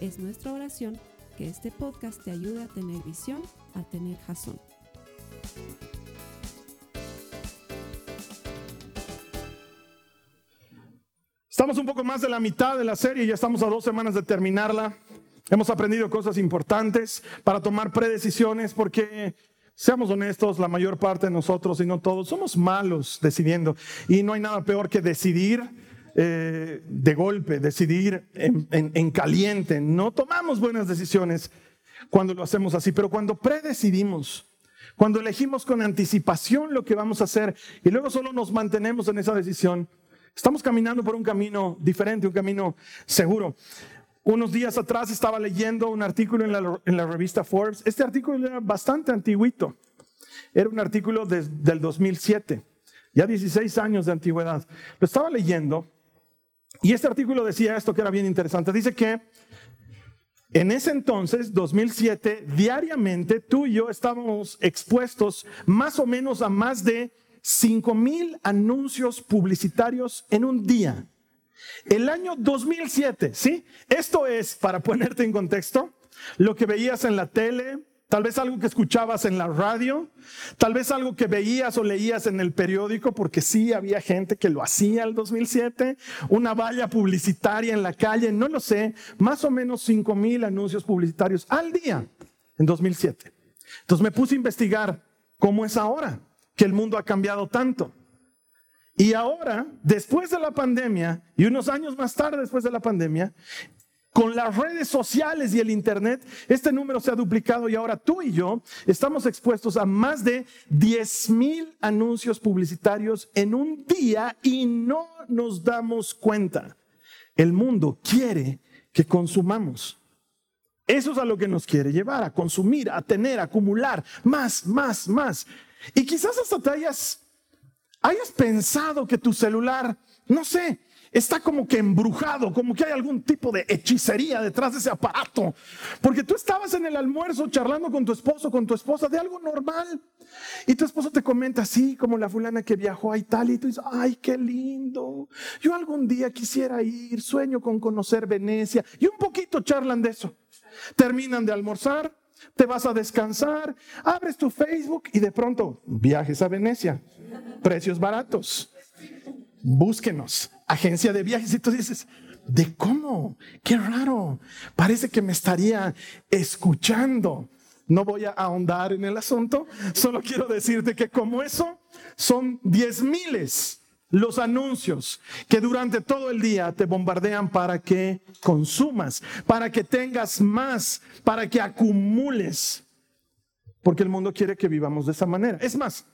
Es nuestra oración que este podcast te ayude a tener visión, a tener jazón. Estamos un poco más de la mitad de la serie, ya estamos a dos semanas de terminarla. Hemos aprendido cosas importantes para tomar predecisiones porque, seamos honestos, la mayor parte de nosotros, y no todos, somos malos decidiendo. Y no hay nada peor que decidir eh, de golpe, decidir en, en caliente. No tomamos buenas decisiones cuando lo hacemos así, pero cuando predecidimos, cuando elegimos con anticipación lo que vamos a hacer y luego solo nos mantenemos en esa decisión, Estamos caminando por un camino diferente, un camino seguro. Unos días atrás estaba leyendo un artículo en la, revista Forbes. Este artículo era bastante antiguito. Era un artículo del 2007, ya 16 años de antigüedad. Lo estaba leyendo y este artículo decía esto que era bien interesante. Dice que en ese entonces, 2007, diariamente tú y yo estábamos expuestos más o menos a más de 5 mil anuncios publicitarios en un día. El año 2007, ¿sí? Esto es, para ponerte en contexto, lo que veías en la tele, tal vez algo que escuchabas en la radio, tal vez algo que veías o leías en el periódico, porque sí había gente que lo hacía el 2007, una valla publicitaria en la calle, no lo sé, más o menos 5 mil anuncios publicitarios al día en 2007. Entonces me puse a investigar cómo es ahora que el mundo ha cambiado tanto. Y ahora, después de la pandemia, y unos años más tarde después de la pandemia, con las redes sociales y el Internet, este número se ha duplicado y ahora tú y yo estamos expuestos a más de 10 mil anuncios publicitarios en un día y no nos damos cuenta. El mundo quiere que consumamos. Eso es a lo que nos quiere llevar, a consumir, a tener, a acumular más, más, más. Y quizás hasta te hayas, hayas pensado que tu celular, no sé, está como que embrujado, como que hay algún tipo de hechicería detrás de ese aparato. Porque tú estabas en el almuerzo charlando con tu esposo, con tu esposa, de algo normal. Y tu esposo te comenta así, como la fulana que viajó a Italia, y tú dices, ay, qué lindo. Yo algún día quisiera ir, sueño con conocer Venecia. Y un poquito charlan de eso. Terminan de almorzar, te vas a descansar, abres tu Facebook y de pronto viajes a Venecia, precios baratos. Búsquenos, agencia de viajes. Y tú dices, ¿de cómo? Qué raro. Parece que me estaría escuchando. No voy a ahondar en el asunto, solo quiero decirte que como eso son diez miles los anuncios que durante todo el día te bombardean para que consumas, para que tengas más, para que acumules. Porque el mundo quiere que vivamos de esa manera. Es más,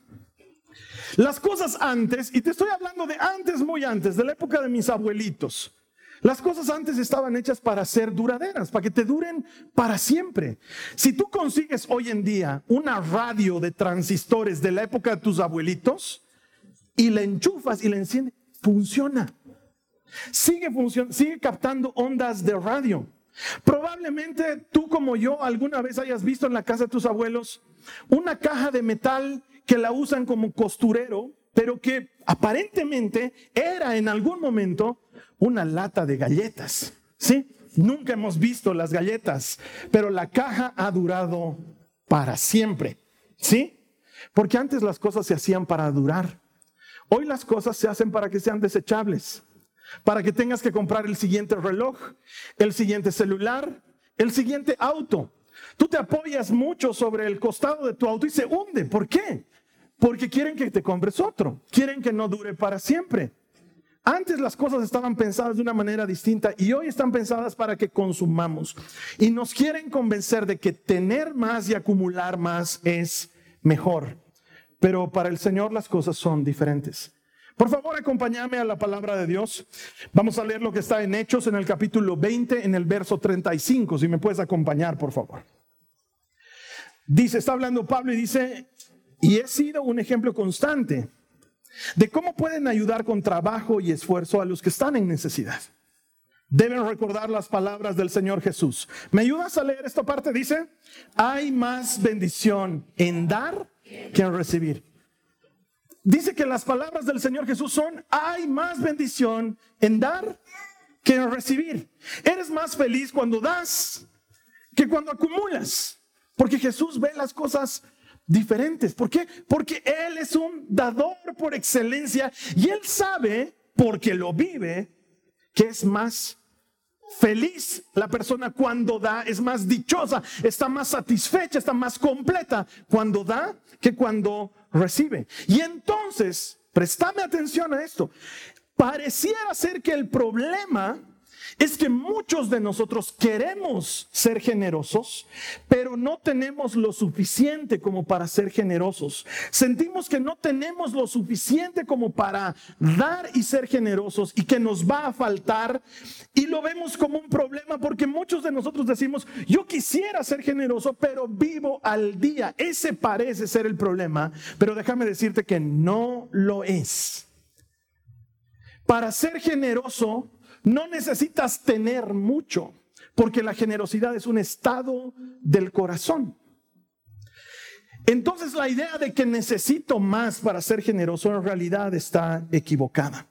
las cosas antes, y te estoy hablando de antes, muy antes, de la época de mis abuelitos. Las cosas antes estaban hechas para ser duraderas, para que te duren para siempre. Si tú consigues hoy en día una radio de transistores de la época de tus abuelitos, y la enchufas y la enciendes, funciona. Sigue, sigue captando ondas de radio. Probablemente tú como yo alguna vez hayas visto en la casa de tus abuelos una caja de metal que la usan como costurero, pero que aparentemente era en algún momento una lata de galletas. ¿Sí? Nunca hemos visto las galletas, pero la caja ha durado para siempre. ¿Sí? Porque antes las cosas se hacían para durar. Hoy las cosas se hacen para que sean desechables, para que tengas que comprar el siguiente reloj, el siguiente celular, el siguiente auto. Tú te apoyas mucho sobre el costado de tu auto y se hunde. ¿Por qué? Porque quieren que te compres otro, quieren que no dure para siempre. Antes las cosas estaban pensadas de una manera distinta y hoy están pensadas para que consumamos. Y nos quieren convencer de que tener más y acumular más es mejor. Pero para el Señor las cosas son diferentes. Por favor, acompáñame a la palabra de Dios. Vamos a leer lo que está en Hechos en el capítulo 20, en el verso 35. Si me puedes acompañar, por favor. Dice, está hablando Pablo y dice, y he sido un ejemplo constante de cómo pueden ayudar con trabajo y esfuerzo a los que están en necesidad. Deben recordar las palabras del Señor Jesús. ¿Me ayudas a leer esta parte? Dice, hay más bendición en dar que en recibir. Dice que las palabras del Señor Jesús son, hay más bendición en dar que en recibir. Eres más feliz cuando das que cuando acumulas. Porque Jesús ve las cosas diferentes. ¿Por qué? Porque Él es un dador por excelencia y Él sabe, porque lo vive, que es más feliz la persona cuando da, es más dichosa, está más satisfecha, está más completa cuando da que cuando recibe. Y entonces, préstame atención a esto, pareciera ser que el problema es que muchos de nosotros queremos ser generosos, pero no tenemos lo suficiente como para ser generosos. Sentimos que no tenemos lo suficiente como para dar y ser generosos y que nos va a faltar y lo vemos como un problema porque muchos de nosotros decimos, yo quisiera ser generoso, pero vivo al día. Ese parece ser el problema, pero déjame decirte que no lo es. Para ser generoso, no necesitas tener mucho, porque la generosidad es un estado del corazón. Entonces la idea de que necesito más para ser generoso en realidad está equivocada.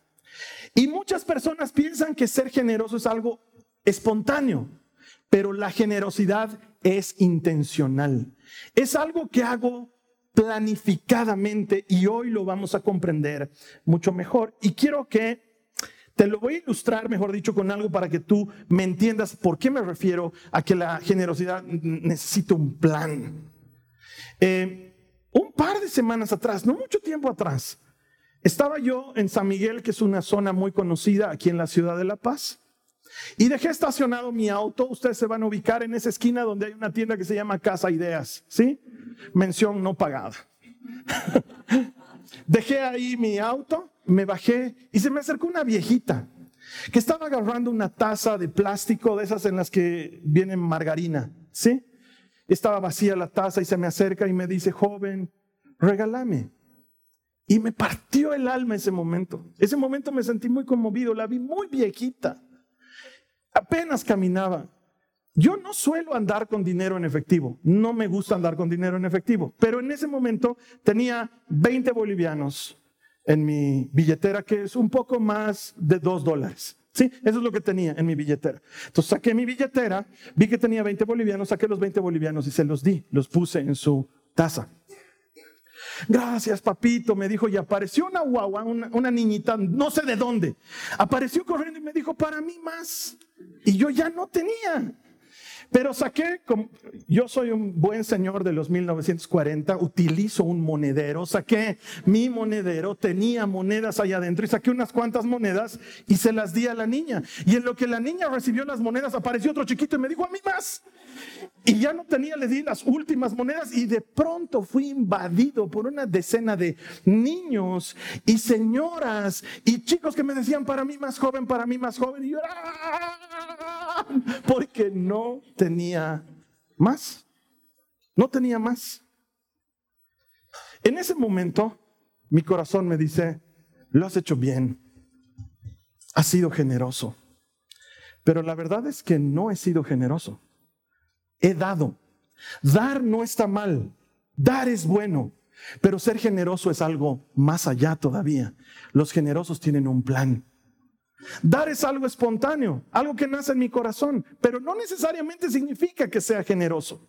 Y muchas personas piensan que ser generoso es algo espontáneo, pero la generosidad es intencional. Es algo que hago planificadamente y hoy lo vamos a comprender mucho mejor. Y quiero que te lo voy a ilustrar, mejor dicho, con algo para que tú me entiendas por qué me refiero a que la generosidad necesita un plan. Eh, un par de semanas atrás, no mucho tiempo atrás, estaba yo en San Miguel, que es una zona muy conocida aquí en la ciudad de La Paz, y dejé estacionado mi auto. Ustedes se van a ubicar en esa esquina donde hay una tienda que se llama Casa Ideas, ¿sí? Mención no pagada. dejé ahí mi auto me bajé y se me acercó una viejita que estaba agarrando una taza de plástico de esas en las que viene margarina, ¿sí? Estaba vacía la taza y se me acerca y me dice, joven, regálame. Y me partió el alma ese momento. Ese momento me sentí muy conmovido, la vi muy viejita. Apenas caminaba. Yo no suelo andar con dinero en efectivo, no me gusta andar con dinero en efectivo, pero en ese momento tenía 20 bolivianos, en mi billetera, que es un poco más de dos dólares. Sí, eso es lo que tenía en mi billetera. Entonces saqué mi billetera, vi que tenía 20 bolivianos, saqué los 20 bolivianos y se los di, los puse en su taza. Gracias, papito, me dijo, y apareció una guagua, una, una, niñita, no sé de dónde. Apareció corriendo y me dijo, para mí más. Y yo ya no tenía. Pero saqué, yo soy un buen señor de los 1940, utilizo un monedero, saqué mi monedero, tenía monedas allá adentro y saqué unas cuantas monedas y se las di a la niña. Y en lo que la niña recibió las monedas, apareció otro chiquito y me dijo, a mí más. Y ya no tenía, le di las últimas monedas y de pronto fui invadido por una decena de niños y señoras y chicos que me decían, para mí más joven, para mí más joven. Y yo, porque no tenía más. No tenía más. En ese momento, mi corazón me dice, lo has hecho bien, has sido generoso. Pero la verdad es que no he sido generoso. He dado. Dar no está mal. Dar es bueno. Pero ser generoso es algo más allá todavía. Los generosos tienen un plan. Dar es algo espontáneo, algo que nace en mi corazón, pero no necesariamente significa que sea generoso.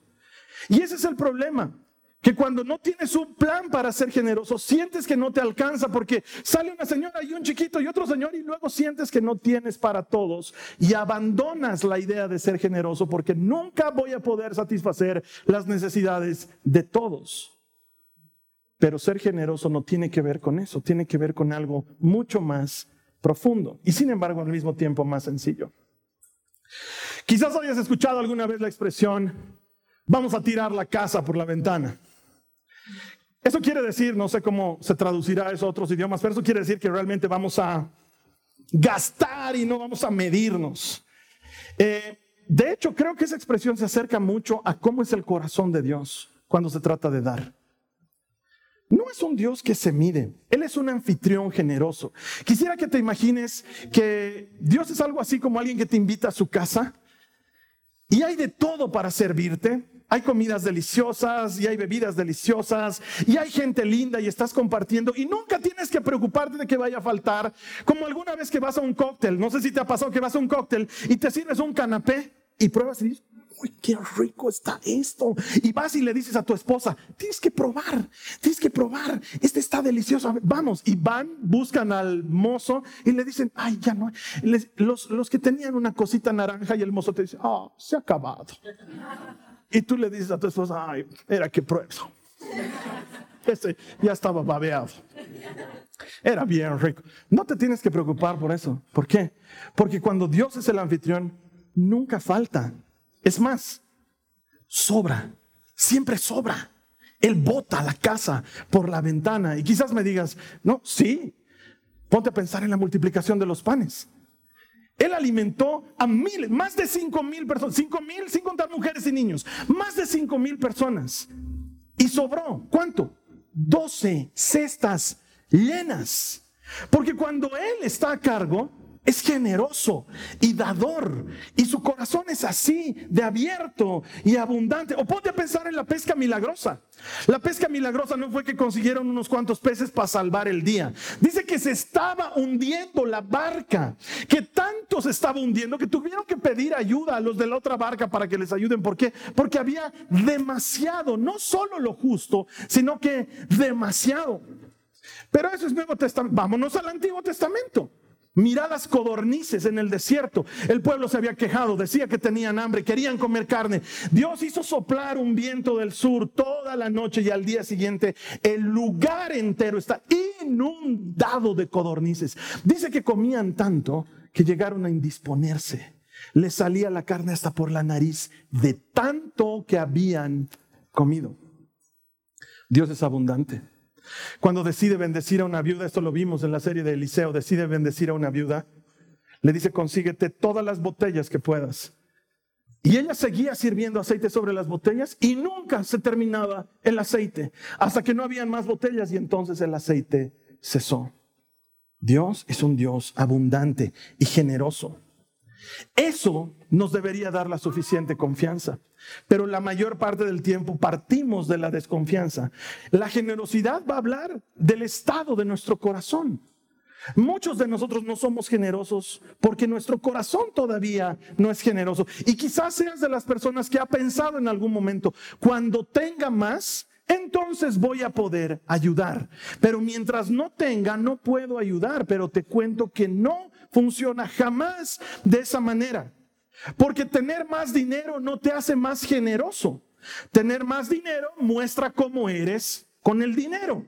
Y ese es el problema, que cuando no tienes un plan para ser generoso, sientes que no te alcanza porque sale una señora y un chiquito y otro señor y luego sientes que no tienes para todos y abandonas la idea de ser generoso porque nunca voy a poder satisfacer las necesidades de todos. Pero ser generoso no tiene que ver con eso, tiene que ver con algo mucho más profundo y sin embargo al mismo tiempo más sencillo. Quizás hayas escuchado alguna vez la expresión, vamos a tirar la casa por la ventana. Eso quiere decir, no sé cómo se traducirá eso a otros idiomas, pero eso quiere decir que realmente vamos a gastar y no vamos a medirnos. Eh, de hecho, creo que esa expresión se acerca mucho a cómo es el corazón de Dios cuando se trata de dar. No es un Dios que se mide, Él es un anfitrión generoso. Quisiera que te imagines que Dios es algo así como alguien que te invita a su casa y hay de todo para servirte. Hay comidas deliciosas y hay bebidas deliciosas y hay gente linda y estás compartiendo y nunca tienes que preocuparte de que vaya a faltar. Como alguna vez que vas a un cóctel, no sé si te ha pasado que vas a un cóctel y te sirves un canapé y pruebas y dices, uy, qué rico está esto. Y vas y le dices a tu esposa, tienes que probar, tienes que probar, este está delicioso, vamos. Y van, buscan al mozo y le dicen, ay, ya no. los, los que tenían una cosita naranja y el mozo te dice, ah, se ha acabado. Y tú le dices a tu esposa, ay, era que pruebo. Este ya estaba babeado. Era bien rico. No te tienes que preocupar por eso. ¿Por qué? Porque cuando Dios es el anfitrión, nunca falta. Es más, sobra. Siempre sobra. Él bota la casa por la ventana. Y quizás me digas, no, sí. Ponte a pensar en la multiplicación de los panes. Él alimentó a miles, más de cinco mil personas, cinco mil sin contar mujeres y niños, más de cinco mil personas. Y sobró, ¿cuánto? Doce cestas llenas. Porque cuando Él está a cargo, es generoso y dador. Y su corazón es así, de abierto y abundante. O ponte a pensar en la pesca milagrosa. La pesca milagrosa no fue que consiguieron unos cuantos peces para salvar el día. Dice que se estaba hundiendo la barca, que tanto se estaba hundiendo que tuvieron que pedir ayuda a los de la otra barca para que les ayuden. ¿Por qué? Porque había demasiado, no solo lo justo, sino que demasiado. Pero eso es Nuevo Testamento. Vámonos al Antiguo Testamento. Miradas codornices en el desierto. El pueblo se había quejado, decía que tenían hambre, querían comer carne. Dios hizo soplar un viento del sur toda la noche y al día siguiente el lugar entero está inundado de codornices. Dice que comían tanto que llegaron a indisponerse. Les salía la carne hasta por la nariz de tanto que habían comido. Dios es abundante. Cuando decide bendecir a una viuda, esto lo vimos en la serie de Eliseo, decide bendecir a una viuda, le dice, consíguete todas las botellas que puedas. Y ella seguía sirviendo aceite sobre las botellas y nunca se terminaba el aceite, hasta que no habían más botellas y entonces el aceite cesó. Dios es un Dios abundante y generoso. Eso nos debería dar la suficiente confianza, pero la mayor parte del tiempo partimos de la desconfianza. La generosidad va a hablar del estado de nuestro corazón. Muchos de nosotros no somos generosos porque nuestro corazón todavía no es generoso. Y quizás seas de las personas que ha pensado en algún momento, cuando tenga más, entonces voy a poder ayudar. Pero mientras no tenga, no puedo ayudar. Pero te cuento que no funciona jamás de esa manera. Porque tener más dinero no te hace más generoso. Tener más dinero muestra cómo eres con el dinero.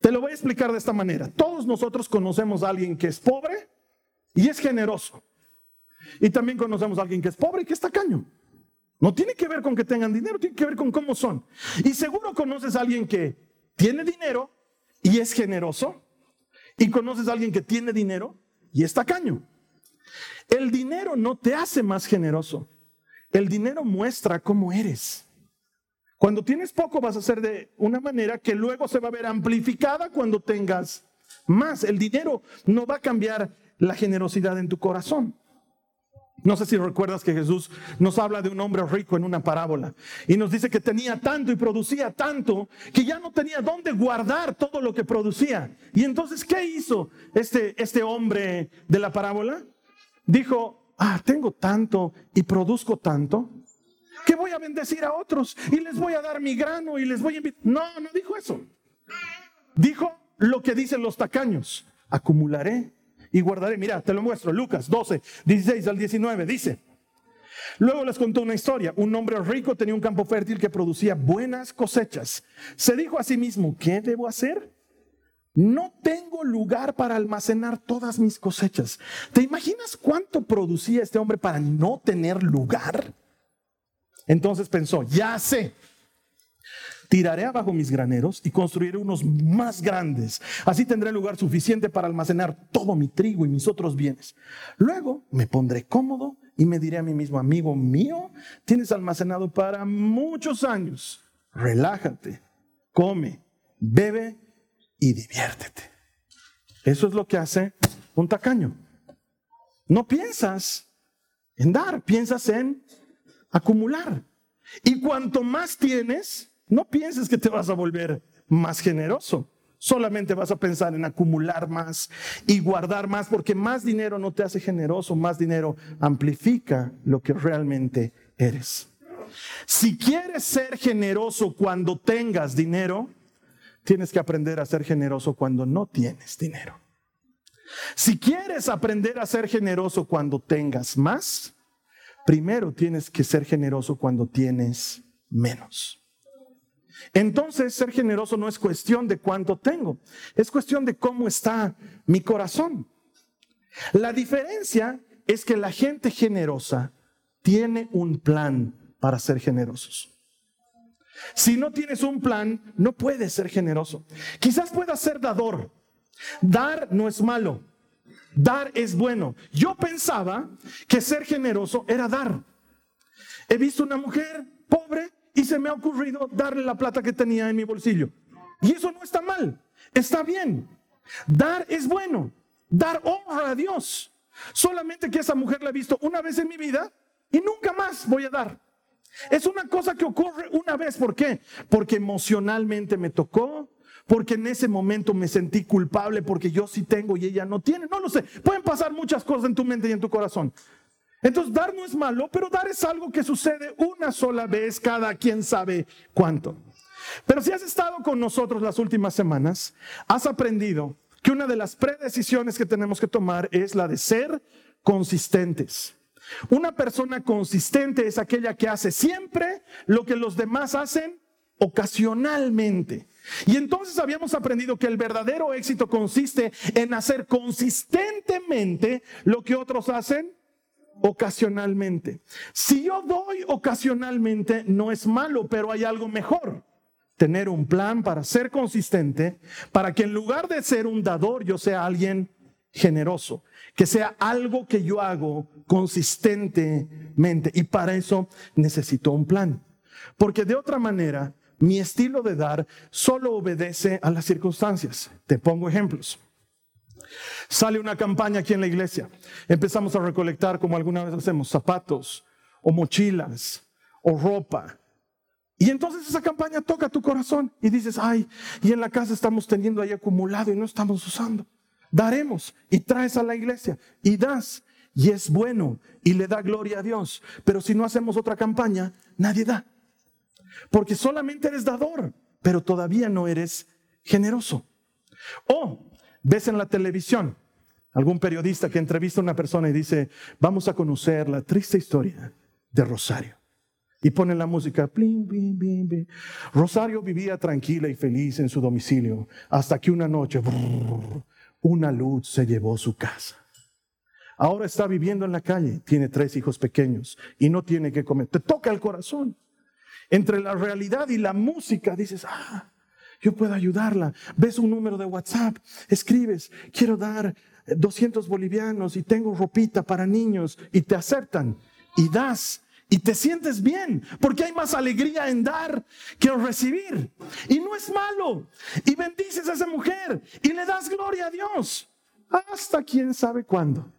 Te lo voy a explicar de esta manera. Todos nosotros conocemos a alguien que es pobre y es generoso. Y también conocemos a alguien que es pobre y que es tacaño. No tiene que ver con que tengan dinero, tiene que ver con cómo son. Y seguro conoces a alguien que tiene dinero y es generoso y conoces a alguien que tiene dinero y es tacaño. El dinero no te hace más generoso. El dinero muestra cómo eres. Cuando tienes poco vas a ser de una manera que luego se va a ver amplificada cuando tengas más. El dinero no va a cambiar la generosidad en tu corazón. No sé si recuerdas que Jesús nos habla de un hombre rico en una parábola y nos dice que tenía tanto y producía tanto que ya no tenía dónde guardar todo lo que producía. Y entonces, ¿qué hizo este, este hombre de la parábola? Dijo, ah, tengo tanto y produzco tanto que voy a bendecir a otros y les voy a dar mi grano y les voy a invitar. No, no dijo eso. Dijo lo que dicen los tacaños, acumularé y guardaré. Mira, te lo muestro. Lucas 12, 16 al 19 dice. Luego les contó una historia. Un hombre rico tenía un campo fértil que producía buenas cosechas. Se dijo a sí mismo, ¿qué debo hacer? No tengo lugar para almacenar todas mis cosechas. ¿Te imaginas cuánto producía este hombre para no tener lugar? Entonces pensó, ya sé, Tiraré abajo mis graneros y construiré unos más grandes. Así tendré lugar suficiente para almacenar todo mi trigo y mis otros bienes. Luego me pondré cómodo y me diré a mí mismo, amigo mío, tienes almacenado para muchos años. Relájate, come, bebe y diviértete. Eso es lo que hace un tacaño. No piensas en dar, piensas en acumular. Y cuanto más tienes, no pienses que te vas a volver más generoso. Solamente vas a pensar en acumular más y guardar más, porque más dinero no te hace generoso, más dinero amplifica lo que realmente eres. Si quieres ser generoso cuando tengas dinero, tienes que aprender a ser generoso cuando no tienes dinero. Si quieres aprender a ser generoso cuando tengas más, primero tienes que ser generoso cuando tienes menos. Entonces, ser generoso no es cuestión de cuánto tengo, es cuestión de cómo está mi corazón. La diferencia es que la gente generosa tiene un plan para ser generosos. Si no tienes un plan, no puedes ser generoso. Quizás puedas ser dador. Dar no es malo. Dar es bueno. Yo pensaba que ser generoso era dar. He visto una mujer pobre y se me ha ocurrido darle la plata que tenía en mi bolsillo. Y eso no está mal, está bien. Dar es bueno, dar honra a Dios. Solamente que esa mujer la he visto una vez en mi vida y nunca más voy a dar. Es una cosa que ocurre una vez. ¿Por qué? Porque emocionalmente me tocó, porque en ese momento me sentí culpable, porque yo sí tengo y ella no tiene. No lo sé. Pueden pasar muchas cosas en tu mente y en tu corazón. Entonces, dar no es malo, pero dar es algo que sucede una sola vez cada quien sabe cuánto. Pero si has estado con nosotros las últimas semanas, has aprendido que una de las predecisiones que tenemos que tomar es la de ser consistentes. Una persona consistente es aquella que hace siempre lo que los demás hacen ocasionalmente. Y entonces habíamos aprendido que el verdadero éxito consiste en hacer consistentemente lo que otros hacen ocasionalmente. Si yo doy ocasionalmente, no es malo, pero hay algo mejor. Tener un plan para ser consistente, para que en lugar de ser un dador, yo sea alguien generoso, que sea algo que yo hago consistentemente. Y para eso necesito un plan. Porque de otra manera, mi estilo de dar solo obedece a las circunstancias. Te pongo ejemplos. Sale una campaña aquí en la iglesia. Empezamos a recolectar, como alguna vez hacemos, zapatos o mochilas o ropa. Y entonces esa campaña toca tu corazón y dices, ay, y en la casa estamos teniendo ahí acumulado y no estamos usando. Daremos y traes a la iglesia y das y es bueno y le da gloria a Dios. Pero si no hacemos otra campaña, nadie da. Porque solamente eres dador, pero todavía no eres generoso. O ves en la televisión algún periodista que entrevista a una persona y dice, vamos a conocer la triste historia de Rosario. Y pone la música, Rosario vivía tranquila y feliz en su domicilio hasta que una noche una luz se llevó su casa. Ahora está viviendo en la calle, tiene tres hijos pequeños y no tiene que comer. Te toca el corazón. Entre la realidad y la música dices, ah, yo puedo ayudarla. Ves un número de WhatsApp, escribes, quiero dar 200 bolivianos y tengo ropita para niños y te aceptan y das y te sientes bien, porque hay más alegría en dar que en recibir. Y no es malo. Y bendices a esa mujer y le das gloria a Dios. Hasta quién sabe cuándo.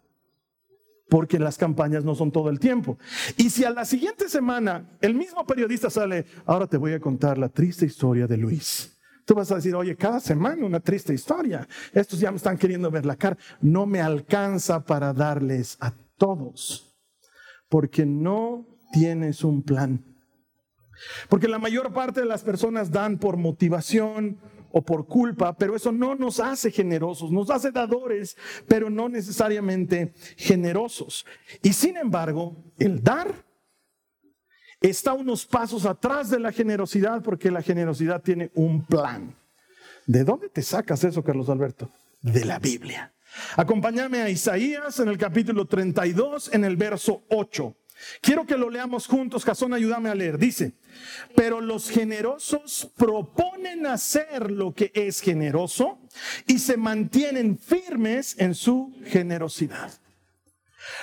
Porque las campañas no son todo el tiempo. Y si a la siguiente semana el mismo periodista sale, ahora te voy a contar la triste historia de Luis. Tú vas a decir, oye, cada semana una triste historia. Estos ya me están queriendo ver la cara. No me alcanza para darles a todos. Porque no tienes un plan. Porque la mayor parte de las personas dan por motivación o por culpa, pero eso no nos hace generosos, nos hace dadores, pero no necesariamente generosos. Y sin embargo, el dar está unos pasos atrás de la generosidad porque la generosidad tiene un plan. ¿De dónde te sacas eso, Carlos Alberto? De la Biblia. Acompáñame a Isaías en el capítulo 32, en el verso 8. Quiero que lo leamos juntos. Casón, ayúdame a leer. Dice, pero los generosos proponen hacer lo que es generoso y se mantienen firmes en su generosidad.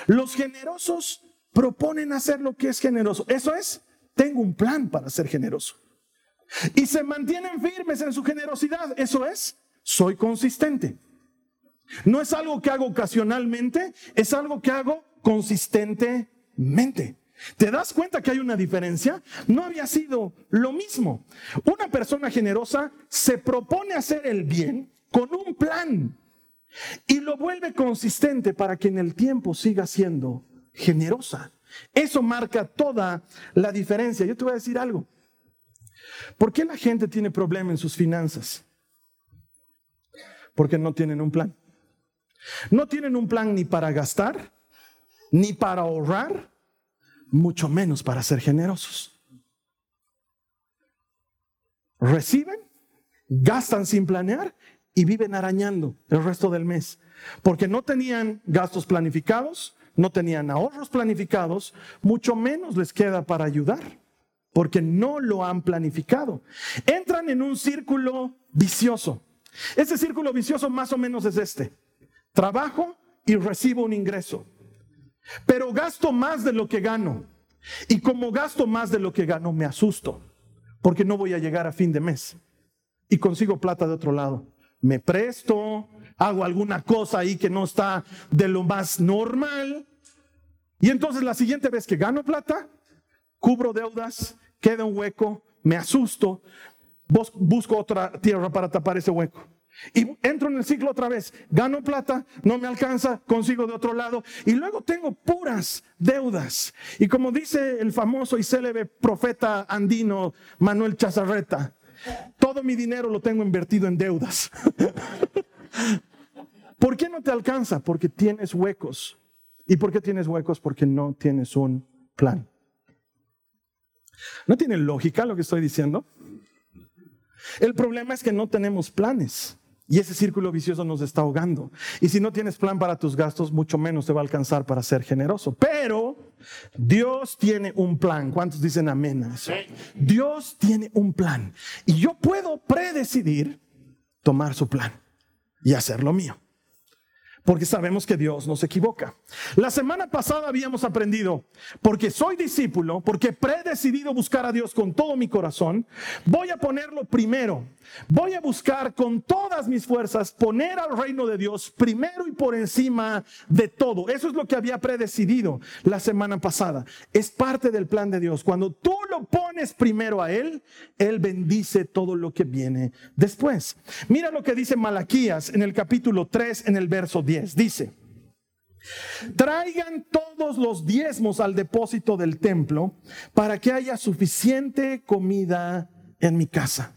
Los generosos proponen hacer lo que es generoso. Eso es, tengo un plan para ser generoso. Y se mantienen firmes en su generosidad. Eso es, soy consistente. No es algo que hago ocasionalmente, es algo que hago consistentemente. ¿Te das cuenta que hay una diferencia? No había sido lo mismo. Una persona generosa se propone hacer el bien con un plan y lo vuelve consistente para que en el tiempo siga siendo generosa. Eso marca toda la diferencia. Yo te voy a decir algo. ¿Por qué la gente tiene problemas en sus finanzas? Porque no tienen un plan. No tienen un plan ni para gastar, ni para ahorrar, mucho menos para ser generosos. Reciben, gastan sin planear y viven arañando el resto del mes, porque no tenían gastos planificados, no tenían ahorros planificados, mucho menos les queda para ayudar, porque no lo han planificado. Entran en un círculo vicioso. Ese círculo vicioso más o menos es este. Trabajo y recibo un ingreso, pero gasto más de lo que gano. Y como gasto más de lo que gano, me asusto, porque no voy a llegar a fin de mes. Y consigo plata de otro lado. Me presto, hago alguna cosa ahí que no está de lo más normal. Y entonces la siguiente vez que gano plata, cubro deudas, queda un hueco, me asusto, busco otra tierra para tapar ese hueco. Y entro en el ciclo otra vez, gano plata, no me alcanza, consigo de otro lado y luego tengo puras deudas. Y como dice el famoso y célebre profeta andino Manuel Chazarreta, todo mi dinero lo tengo invertido en deudas. ¿Por qué no te alcanza? Porque tienes huecos. ¿Y por qué tienes huecos? Porque no tienes un plan. ¿No tiene lógica lo que estoy diciendo? El problema es que no tenemos planes. Y ese círculo vicioso nos está ahogando. Y si no tienes plan para tus gastos, mucho menos te va a alcanzar para ser generoso. Pero Dios tiene un plan. ¿Cuántos dicen amén? Dios tiene un plan. Y yo puedo predecidir tomar su plan y hacer lo mío porque sabemos que Dios no se equivoca. La semana pasada habíamos aprendido, porque soy discípulo, porque predecidido buscar a Dios con todo mi corazón, voy a ponerlo primero. Voy a buscar con todas mis fuerzas poner al reino de Dios primero y por encima de todo. Eso es lo que había predecidido la semana pasada. Es parte del plan de Dios. Cuando tú lo pones primero a Él, Él bendice todo lo que viene después. Mira lo que dice Malaquías en el capítulo 3, en el verso 10. Dice, traigan todos los diezmos al depósito del templo para que haya suficiente comida en mi casa.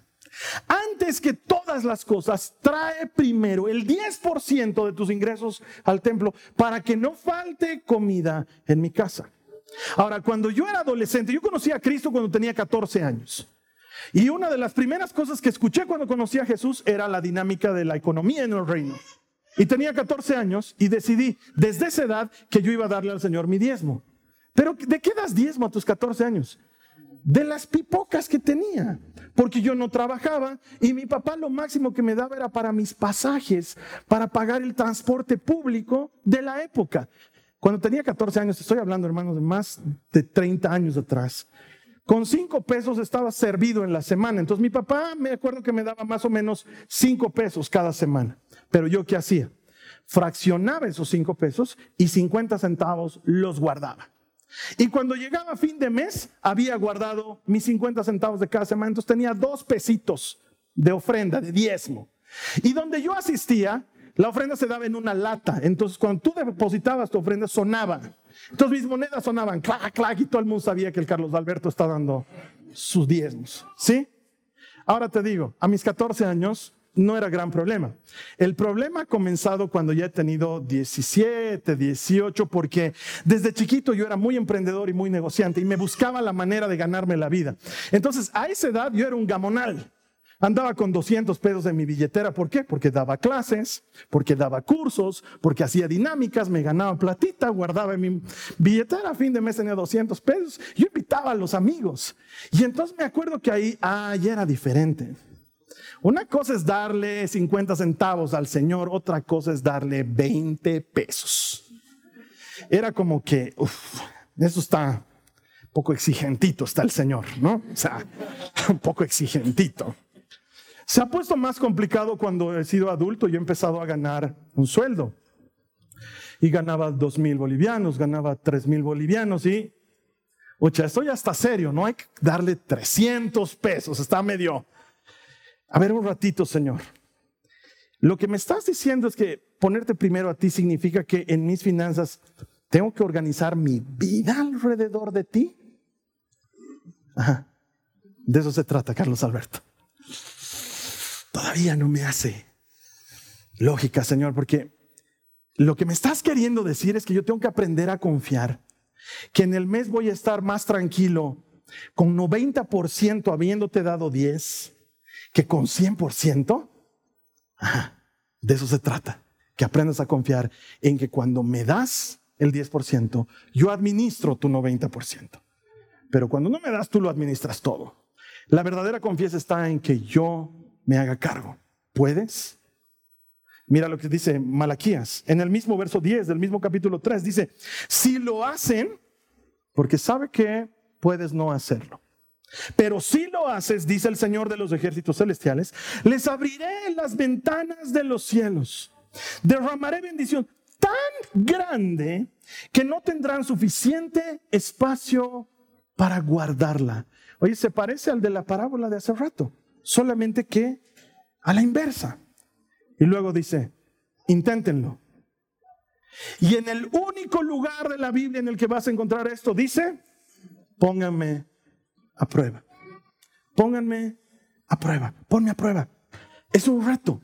Antes que todas las cosas, trae primero el 10% de tus ingresos al templo para que no falte comida en mi casa. Ahora, cuando yo era adolescente, yo conocí a Cristo cuando tenía 14 años. Y una de las primeras cosas que escuché cuando conocí a Jesús era la dinámica de la economía en el reino. Y tenía 14 años y decidí desde esa edad que yo iba a darle al Señor mi diezmo. Pero ¿de qué das diezmo a tus 14 años? De las pipocas que tenía, porque yo no trabajaba y mi papá lo máximo que me daba era para mis pasajes, para pagar el transporte público de la época. Cuando tenía 14 años, estoy hablando hermanos de más de 30 años atrás, con cinco pesos estaba servido en la semana. Entonces mi papá me acuerdo que me daba más o menos cinco pesos cada semana. Pero yo qué hacía? Fraccionaba esos cinco pesos y 50 centavos los guardaba. Y cuando llegaba fin de mes, había guardado mis 50 centavos de cada semana. Entonces tenía dos pesitos de ofrenda, de diezmo. Y donde yo asistía, la ofrenda se daba en una lata. Entonces cuando tú depositabas tu ofrenda, sonaba. Entonces mis monedas sonaban clac, clac, y todo el mundo sabía que el Carlos Alberto está dando sus diezmos. ¿Sí? Ahora te digo, a mis 14 años, no era gran problema. El problema ha comenzado cuando ya he tenido 17, 18, porque desde chiquito yo era muy emprendedor y muy negociante y me buscaba la manera de ganarme la vida. Entonces, a esa edad yo era un gamonal. Andaba con 200 pesos en mi billetera. ¿Por qué? Porque daba clases, porque daba cursos, porque hacía dinámicas, me ganaba platita, guardaba en mi billetera. A fin de mes tenía 200 pesos. Yo invitaba a los amigos. Y entonces me acuerdo que ahí, ah, ya era diferente. Una cosa es darle 50 centavos al Señor, otra cosa es darle 20 pesos. Era como que, uff, eso está un poco exigentito, está el Señor, ¿no? O sea, un poco exigentito. Se ha puesto más complicado cuando he sido adulto y he empezado a ganar un sueldo. Y ganaba dos mil bolivianos, ganaba tres mil bolivianos y, oye, esto ya está serio, no hay que darle 300 pesos, está medio. A ver un ratito, Señor. Lo que me estás diciendo es que ponerte primero a ti significa que en mis finanzas tengo que organizar mi vida alrededor de ti. Ajá. De eso se trata, Carlos Alberto todavía no me hace lógica, Señor, porque lo que me estás queriendo decir es que yo tengo que aprender a confiar, que en el mes voy a estar más tranquilo con 90% habiéndote dado 10 que con 100%. de eso se trata, que aprendas a confiar en que cuando me das el 10%, yo administro tu 90%. Pero cuando no me das, tú lo administras todo. La verdadera confianza está en que yo me haga cargo. ¿Puedes? Mira lo que dice Malaquías. En el mismo verso 10 del mismo capítulo 3 dice, si lo hacen, porque sabe que puedes no hacerlo. Pero si lo haces, dice el Señor de los ejércitos celestiales, les abriré las ventanas de los cielos. Derramaré bendición tan grande que no tendrán suficiente espacio para guardarla. Oye, se parece al de la parábola de hace rato solamente que a la inversa. Y luego dice, inténtenlo. Y en el único lugar de la Biblia en el que vas a encontrar esto, dice, pónganme a prueba. Pónganme a prueba. Ponme a prueba. Es un reto.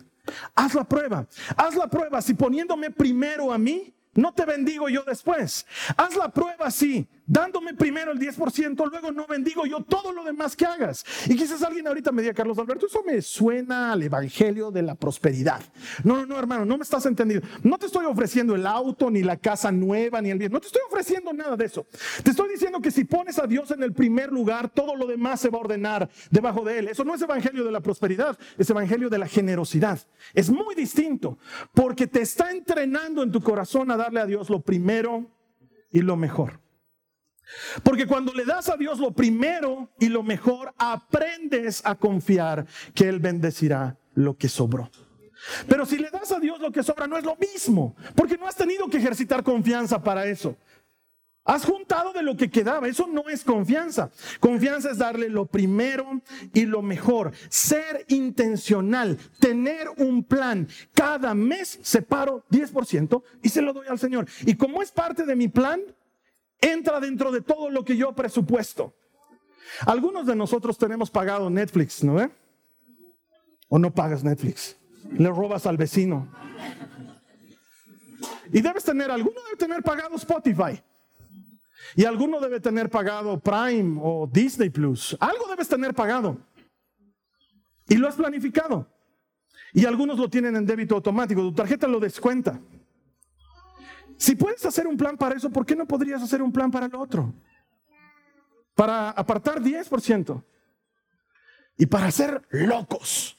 Haz la prueba. Haz la prueba si poniéndome primero a mí, no te bendigo yo después. Haz la prueba así, dándome primero el 10%, luego no bendigo yo todo lo demás que hagas. Y quizás alguien ahorita me diga, Carlos Alberto, eso me suena al evangelio de la prosperidad. No, no, no, hermano, no me estás entendiendo. No te estoy ofreciendo el auto, ni la casa nueva, ni el bien. No te estoy ofreciendo nada de eso. Te estoy diciendo que si pones a Dios en el primer lugar, todo lo demás se va a ordenar debajo de él. Eso no es evangelio de la prosperidad, es evangelio de la generosidad. Es muy distinto, porque te está entrenando en tu corazón a dar darle a Dios lo primero y lo mejor. Porque cuando le das a Dios lo primero y lo mejor, aprendes a confiar que Él bendecirá lo que sobró. Pero si le das a Dios lo que sobra, no es lo mismo, porque no has tenido que ejercitar confianza para eso. Has juntado de lo que quedaba. Eso no es confianza. Confianza es darle lo primero y lo mejor. Ser intencional. Tener un plan. Cada mes separo 10% y se lo doy al Señor. Y como es parte de mi plan, entra dentro de todo lo que yo presupuesto. Algunos de nosotros tenemos pagado Netflix, ¿no? ¿O no pagas Netflix? Le robas al vecino. Y debes tener, alguno debe tener pagado Spotify. Y alguno debe tener pagado Prime o Disney Plus. Algo debes tener pagado. Y lo has planificado. Y algunos lo tienen en débito automático. Tu tarjeta lo descuenta. Si puedes hacer un plan para eso, ¿por qué no podrías hacer un plan para el otro? Para apartar 10%. Y para ser locos.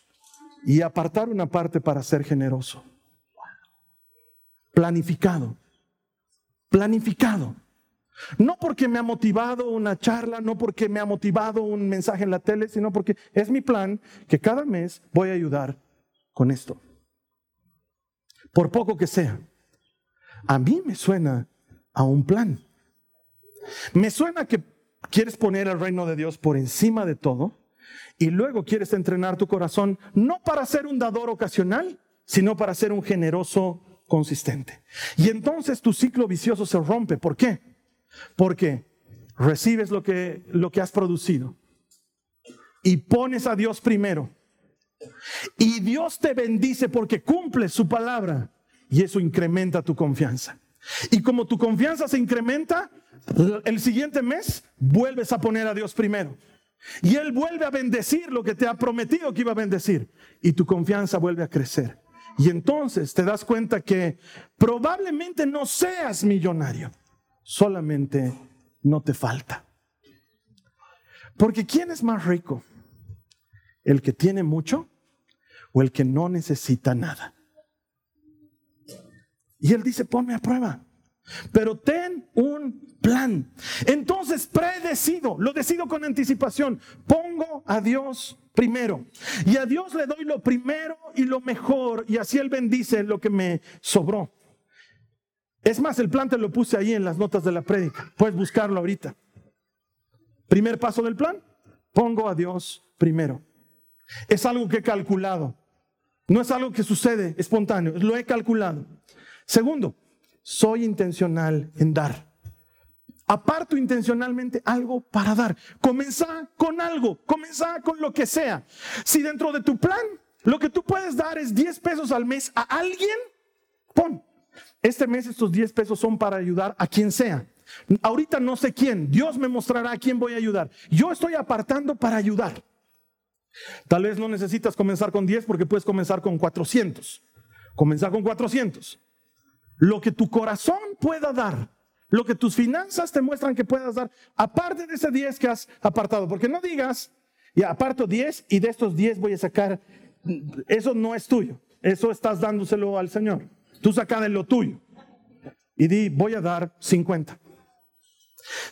Y apartar una parte para ser generoso. Planificado. Planificado. No porque me ha motivado una charla, no porque me ha motivado un mensaje en la tele, sino porque es mi plan que cada mes voy a ayudar con esto. Por poco que sea. A mí me suena a un plan. Me suena que quieres poner el reino de Dios por encima de todo y luego quieres entrenar tu corazón no para ser un dador ocasional, sino para ser un generoso consistente. Y entonces tu ciclo vicioso se rompe. ¿Por qué? Porque recibes lo que, lo que has producido y pones a Dios primero. Y Dios te bendice porque cumple su palabra y eso incrementa tu confianza. Y como tu confianza se incrementa, el siguiente mes vuelves a poner a Dios primero. Y Él vuelve a bendecir lo que te ha prometido que iba a bendecir. Y tu confianza vuelve a crecer. Y entonces te das cuenta que probablemente no seas millonario, solamente no te falta. Porque ¿quién es más rico? ¿El que tiene mucho o el que no necesita nada? Y él dice, ponme a prueba, pero ten un plan. Entonces predecido, lo decido con anticipación, pongo a Dios primero. Y a Dios le doy lo primero y lo mejor, y así Él bendice lo que me sobró. Es más, el plan te lo puse ahí en las notas de la prédica. Puedes buscarlo ahorita. Primer paso del plan, pongo a Dios primero. Es algo que he calculado. No es algo que sucede espontáneo, lo he calculado. Segundo, soy intencional en dar. Aparto intencionalmente algo para dar. Comenzá con algo, comenzá con lo que sea. Si dentro de tu plan lo que tú puedes dar es 10 pesos al mes a alguien, pon. Este mes estos 10 pesos son para ayudar a quien sea. Ahorita no sé quién. Dios me mostrará a quién voy a ayudar. Yo estoy apartando para ayudar. Tal vez no necesitas comenzar con 10 porque puedes comenzar con 400. Comenzar con 400. Lo que tu corazón pueda dar, lo que tus finanzas te muestran que puedas dar, aparte de ese 10 que has apartado, porque no digas, ya aparto 10 y de estos 10 voy a sacar, eso no es tuyo, eso estás dándoselo al Señor. Tú saca de lo tuyo y di, voy a dar 50.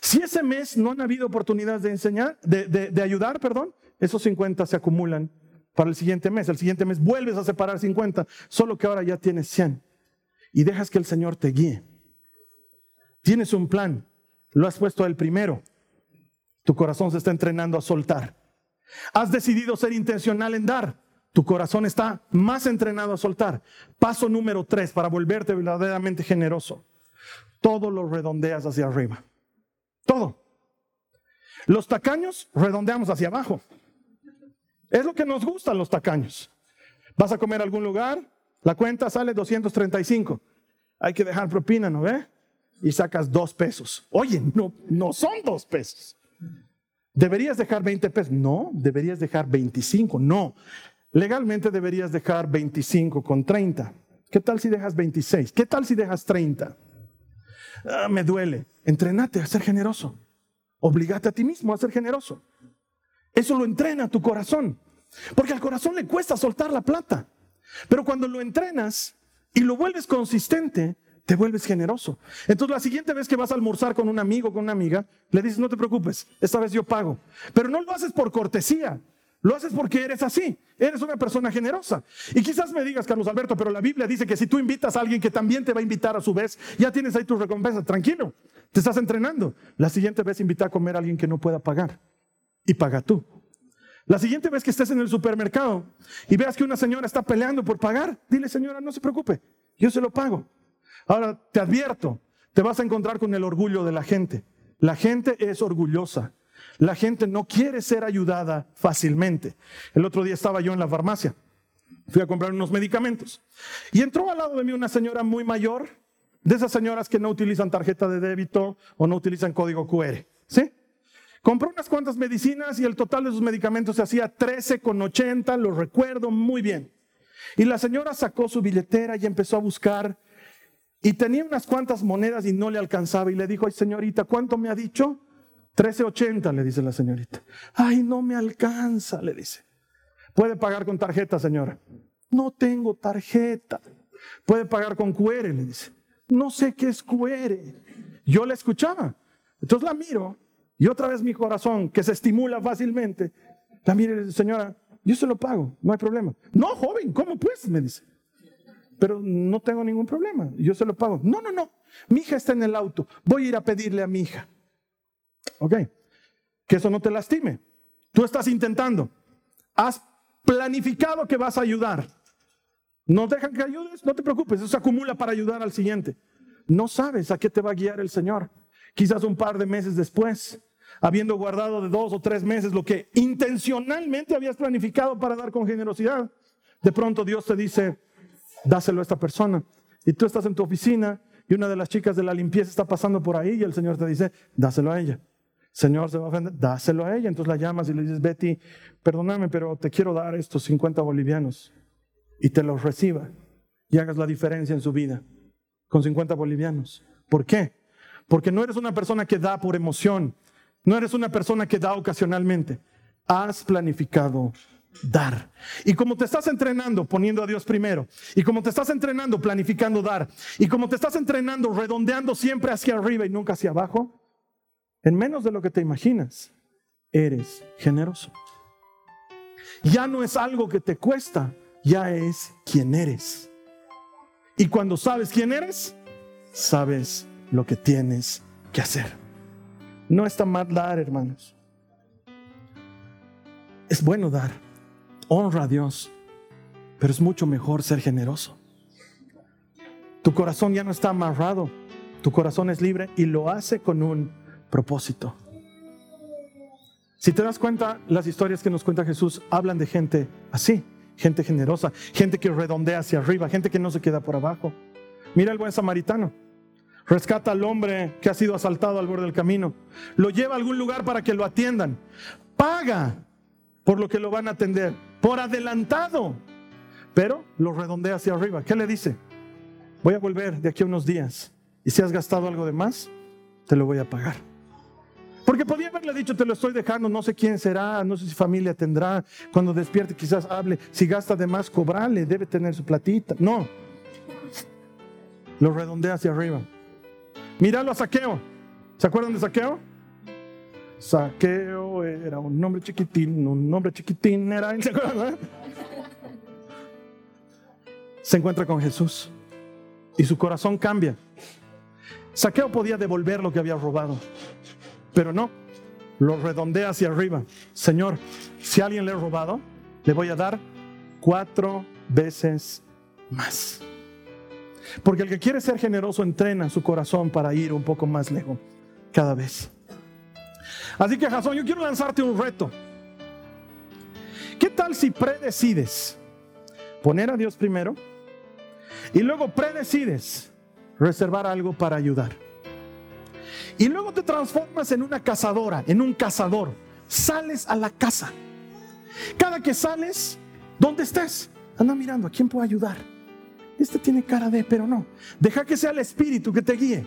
Si ese mes no han habido oportunidades de enseñar, de, de ayudar, perdón, esos 50 se acumulan para el siguiente mes. El siguiente mes vuelves a separar 50, solo que ahora ya tienes 100 y dejas que el Señor te guíe. Tienes un plan, lo has puesto el primero. Tu corazón se está entrenando a soltar. Has decidido ser intencional en dar. Tu corazón está más entrenado a soltar. Paso número tres para volverte verdaderamente generoso. Todo lo redondeas hacia arriba. Todo. Los tacaños redondeamos hacia abajo. Es lo que nos gustan los tacaños. Vas a comer a algún lugar, la cuenta sale 235. Hay que dejar propina, ¿no ve? Y sacas dos pesos. Oye, no, no son dos pesos. ¿Deberías dejar 20 pesos? No, deberías dejar 25. No, legalmente deberías dejar 25 con 30. ¿Qué tal si dejas 26? ¿Qué tal si dejas 30? Ah, me duele. Entrenate a ser generoso. Obligate a ti mismo a ser generoso. Eso lo entrena tu corazón. Porque al corazón le cuesta soltar la plata. Pero cuando lo entrenas y lo vuelves consistente, te vuelves generoso. Entonces la siguiente vez que vas a almorzar con un amigo, con una amiga, le dices, no te preocupes, esta vez yo pago. Pero no lo haces por cortesía, lo haces porque eres así, eres una persona generosa. Y quizás me digas, Carlos Alberto, pero la Biblia dice que si tú invitas a alguien que también te va a invitar a su vez, ya tienes ahí tu recompensa, tranquilo, te estás entrenando. La siguiente vez invita a comer a alguien que no pueda pagar y paga tú. La siguiente vez que estés en el supermercado y veas que una señora está peleando por pagar, dile, señora, no se preocupe, yo se lo pago. Ahora, te advierto, te vas a encontrar con el orgullo de la gente. La gente es orgullosa. La gente no quiere ser ayudada fácilmente. El otro día estaba yo en la farmacia. Fui a comprar unos medicamentos. Y entró al lado de mí una señora muy mayor, de esas señoras que no utilizan tarjeta de débito o no utilizan código QR. ¿Sí? Compró unas cuantas medicinas y el total de sus medicamentos se hacía 13,80, lo recuerdo muy bien. Y la señora sacó su billetera y empezó a buscar y tenía unas cuantas monedas y no le alcanzaba y le dijo, ay señorita, ¿cuánto me ha dicho? 13,80, le dice la señorita. Ay, no me alcanza, le dice. ¿Puede pagar con tarjeta, señora? No tengo tarjeta. ¿Puede pagar con QR? Le dice. No sé qué es QR. Yo la escuchaba. Entonces la miro y otra vez mi corazón, que se estimula fácilmente, también, señora, yo se lo pago, no hay problema. No, joven, ¿cómo pues? Me dice. Pero no tengo ningún problema, yo se lo pago. No, no, no, mi hija está en el auto, voy a ir a pedirle a mi hija. Ok, que eso no te lastime. Tú estás intentando, has planificado que vas a ayudar. No dejan que ayudes, no te preocupes, eso se acumula para ayudar al siguiente. No sabes a qué te va a guiar el Señor. Quizás un par de meses después, habiendo guardado de dos o tres meses lo que intencionalmente habías planificado para dar con generosidad, de pronto Dios te dice, dáselo a esta persona. Y tú estás en tu oficina y una de las chicas de la limpieza está pasando por ahí y el Señor te dice, dáselo a ella. Señor se va a ofender, dáselo a ella. Entonces la llamas y le dices, Betty, perdóname, pero te quiero dar estos 50 bolivianos y te los reciba y hagas la diferencia en su vida con 50 bolivianos. ¿Por qué? Porque no eres una persona que da por emoción, no eres una persona que da ocasionalmente. Has planificado dar. Y como te estás entrenando poniendo a Dios primero, y como te estás entrenando planificando dar, y como te estás entrenando redondeando siempre hacia arriba y nunca hacia abajo, en menos de lo que te imaginas, eres generoso. Ya no es algo que te cuesta, ya es quien eres. Y cuando sabes quién eres, sabes lo que tienes que hacer. No está mal dar, hermanos. Es bueno dar. Honra a Dios. Pero es mucho mejor ser generoso. Tu corazón ya no está amarrado. Tu corazón es libre y lo hace con un propósito. Si te das cuenta, las historias que nos cuenta Jesús hablan de gente así, gente generosa, gente que redondea hacia arriba, gente que no se queda por abajo. Mira el buen samaritano. Rescata al hombre que ha sido asaltado al borde del camino. Lo lleva a algún lugar para que lo atiendan. Paga por lo que lo van a atender, por adelantado. Pero lo redondea hacia arriba. ¿Qué le dice? Voy a volver de aquí a unos días. Y si has gastado algo de más, te lo voy a pagar. Porque podía haberle dicho, te lo estoy dejando, no sé quién será, no sé si familia tendrá, cuando despierte quizás hable, si gasta de más, cobrarle, debe tener su platita. No, lo redondea hacia arriba. Míralo a Saqueo. ¿Se acuerdan de Saqueo? Saqueo era un nombre chiquitín, un nombre chiquitín era, ¿se acuerdan? Se encuentra con Jesús y su corazón cambia. Saqueo podía devolver lo que había robado, pero no, lo redondea hacia arriba. Señor, si alguien le he robado, le voy a dar cuatro veces más. Porque el que quiere ser generoso entrena su corazón para ir un poco más lejos cada vez. Así que Jason, yo quiero lanzarte un reto. ¿Qué tal si predecides poner a Dios primero y luego predecides reservar algo para ayudar? Y luego te transformas en una cazadora, en un cazador. Sales a la casa. Cada que sales, ¿dónde estés? Anda mirando, ¿a quién puedo ayudar? Este tiene cara de, pero no. Deja que sea el Espíritu que te guíe.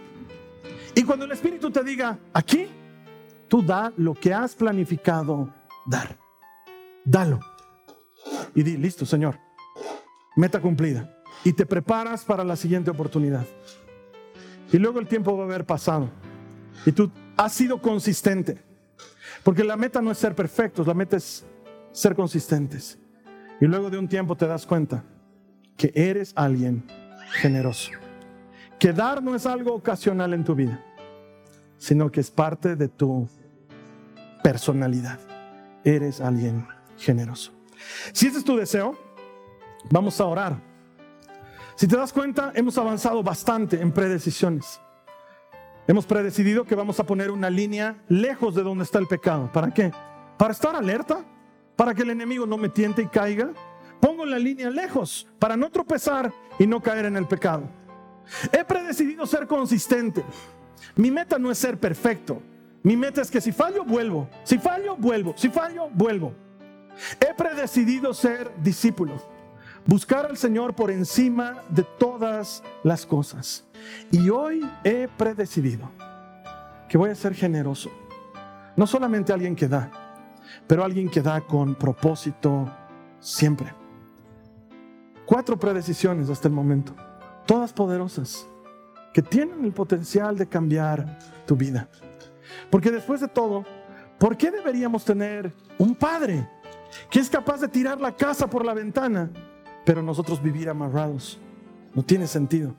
Y cuando el Espíritu te diga, aquí, tú da lo que has planificado dar. Dalo. Y di, listo, Señor. Meta cumplida. Y te preparas para la siguiente oportunidad. Y luego el tiempo va a haber pasado. Y tú has sido consistente. Porque la meta no es ser perfectos, la meta es ser consistentes. Y luego de un tiempo te das cuenta que eres alguien generoso. Que dar no es algo ocasional en tu vida, sino que es parte de tu personalidad. Eres alguien generoso. Si ese es tu deseo, vamos a orar. Si te das cuenta, hemos avanzado bastante en predecisiones. Hemos predecidido que vamos a poner una línea lejos de donde está el pecado. ¿Para qué? Para estar alerta, para que el enemigo no me tiente y caiga. Pongo la línea lejos para no tropezar y no caer en el pecado. He predecidido ser consistente. Mi meta no es ser perfecto. Mi meta es que si fallo, vuelvo. Si fallo, vuelvo. Si fallo, vuelvo. He predecidido ser discípulo. Buscar al Señor por encima de todas las cosas. Y hoy he predecidido que voy a ser generoso. No solamente alguien que da, pero alguien que da con propósito siempre. Cuatro predecisiones hasta el momento, todas poderosas, que tienen el potencial de cambiar tu vida. Porque después de todo, ¿por qué deberíamos tener un padre que es capaz de tirar la casa por la ventana, pero nosotros vivir amarrados? No tiene sentido.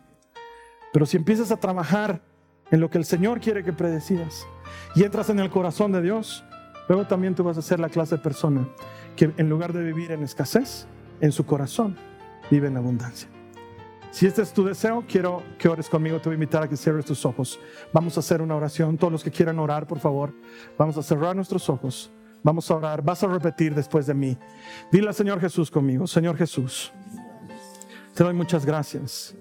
Pero si empiezas a trabajar en lo que el Señor quiere que predecidas y entras en el corazón de Dios, luego también tú vas a ser la clase de persona que en lugar de vivir en escasez, en su corazón vive en abundancia. Si este es tu deseo, quiero que ores conmigo. Te voy a invitar a que cierres tus ojos. Vamos a hacer una oración. Todos los que quieran orar, por favor, vamos a cerrar nuestros ojos. Vamos a orar. Vas a repetir después de mí. Dile al Señor Jesús conmigo. Señor Jesús, te doy muchas gracias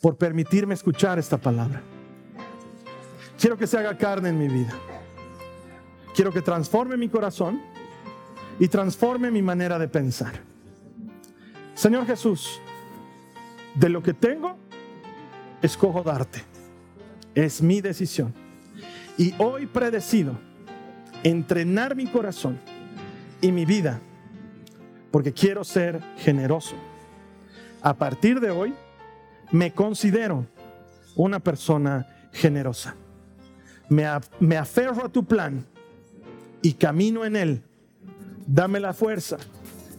por permitirme escuchar esta palabra. Quiero que se haga carne en mi vida. Quiero que transforme mi corazón y transforme mi manera de pensar. Señor Jesús, de lo que tengo, escojo darte. Es mi decisión. Y hoy predecido entrenar mi corazón y mi vida porque quiero ser generoso. A partir de hoy, me considero una persona generosa. Me, me aferro a tu plan y camino en él. Dame la fuerza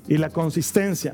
y la consistencia